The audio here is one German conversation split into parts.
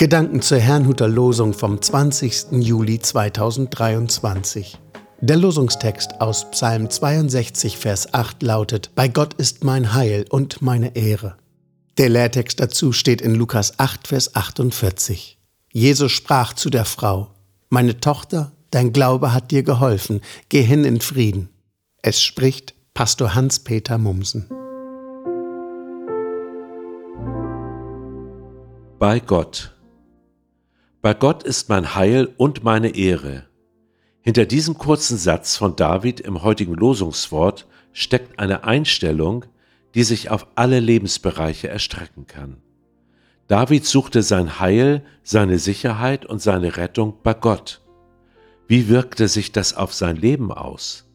Gedanken zur Herrnhuter Losung vom 20. Juli 2023. Der Losungstext aus Psalm 62, Vers 8 lautet, Bei Gott ist mein Heil und meine Ehre. Der Lehrtext dazu steht in Lukas 8, Vers 48. Jesus sprach zu der Frau, Meine Tochter, dein Glaube hat dir geholfen, geh hin in Frieden. Es spricht Pastor Hans-Peter Mumsen. Bei Gott. Bei Gott ist mein Heil und meine Ehre. Hinter diesem kurzen Satz von David im heutigen Losungswort steckt eine Einstellung, die sich auf alle Lebensbereiche erstrecken kann. David suchte sein Heil, seine Sicherheit und seine Rettung bei Gott. Wie wirkte sich das auf sein Leben aus?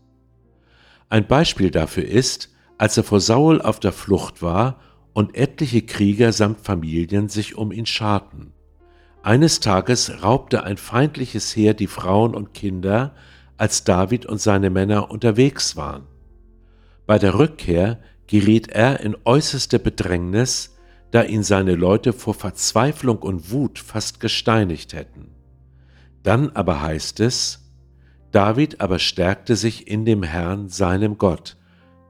Ein Beispiel dafür ist, als er vor Saul auf der Flucht war und etliche Krieger samt Familien sich um ihn scharten. Eines Tages raubte ein feindliches Heer die Frauen und Kinder, als David und seine Männer unterwegs waren. Bei der Rückkehr geriet er in äußerste Bedrängnis, da ihn seine Leute vor Verzweiflung und Wut fast gesteinigt hätten. Dann aber heißt es, David aber stärkte sich in dem Herrn, seinem Gott,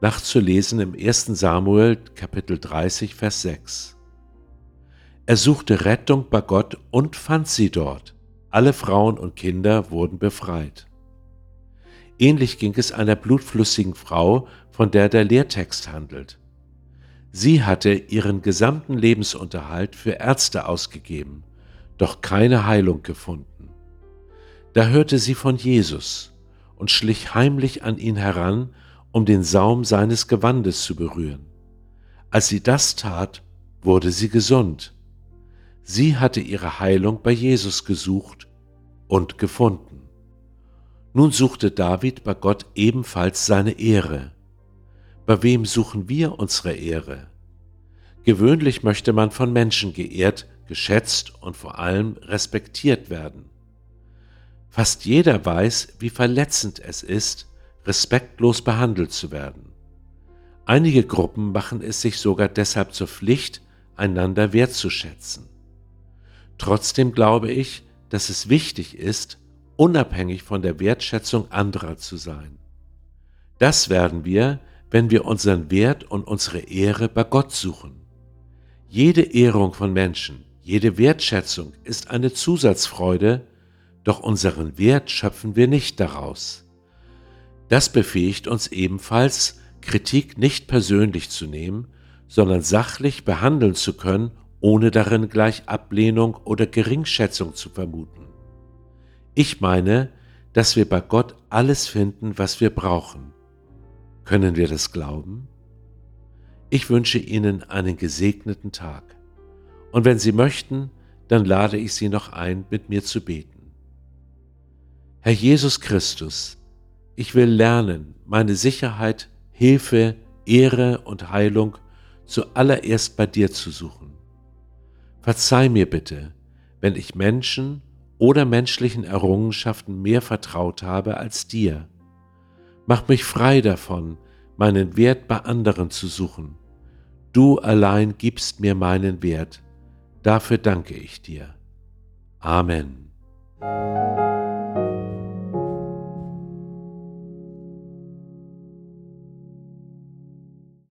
nachzulesen im 1. Samuel Kapitel 30, Vers 6. Er suchte Rettung bei Gott und fand sie dort. Alle Frauen und Kinder wurden befreit. Ähnlich ging es einer blutflüssigen Frau, von der der Lehrtext handelt. Sie hatte ihren gesamten Lebensunterhalt für Ärzte ausgegeben, doch keine Heilung gefunden. Da hörte sie von Jesus und schlich heimlich an ihn heran, um den Saum seines Gewandes zu berühren. Als sie das tat, wurde sie gesund Sie hatte ihre Heilung bei Jesus gesucht und gefunden. Nun suchte David bei Gott ebenfalls seine Ehre. Bei wem suchen wir unsere Ehre? Gewöhnlich möchte man von Menschen geehrt, geschätzt und vor allem respektiert werden. Fast jeder weiß, wie verletzend es ist, respektlos behandelt zu werden. Einige Gruppen machen es sich sogar deshalb zur Pflicht, einander wertzuschätzen. Trotzdem glaube ich, dass es wichtig ist, unabhängig von der Wertschätzung anderer zu sein. Das werden wir, wenn wir unseren Wert und unsere Ehre bei Gott suchen. Jede Ehrung von Menschen, jede Wertschätzung ist eine Zusatzfreude, doch unseren Wert schöpfen wir nicht daraus. Das befähigt uns ebenfalls, Kritik nicht persönlich zu nehmen, sondern sachlich behandeln zu können ohne darin gleich Ablehnung oder Geringschätzung zu vermuten. Ich meine, dass wir bei Gott alles finden, was wir brauchen. Können wir das glauben? Ich wünsche Ihnen einen gesegneten Tag. Und wenn Sie möchten, dann lade ich Sie noch ein, mit mir zu beten. Herr Jesus Christus, ich will lernen, meine Sicherheit, Hilfe, Ehre und Heilung zuallererst bei dir zu suchen. Verzeih mir bitte, wenn ich Menschen oder menschlichen Errungenschaften mehr vertraut habe als dir. Mach mich frei davon, meinen Wert bei anderen zu suchen. Du allein gibst mir meinen Wert. Dafür danke ich dir. Amen.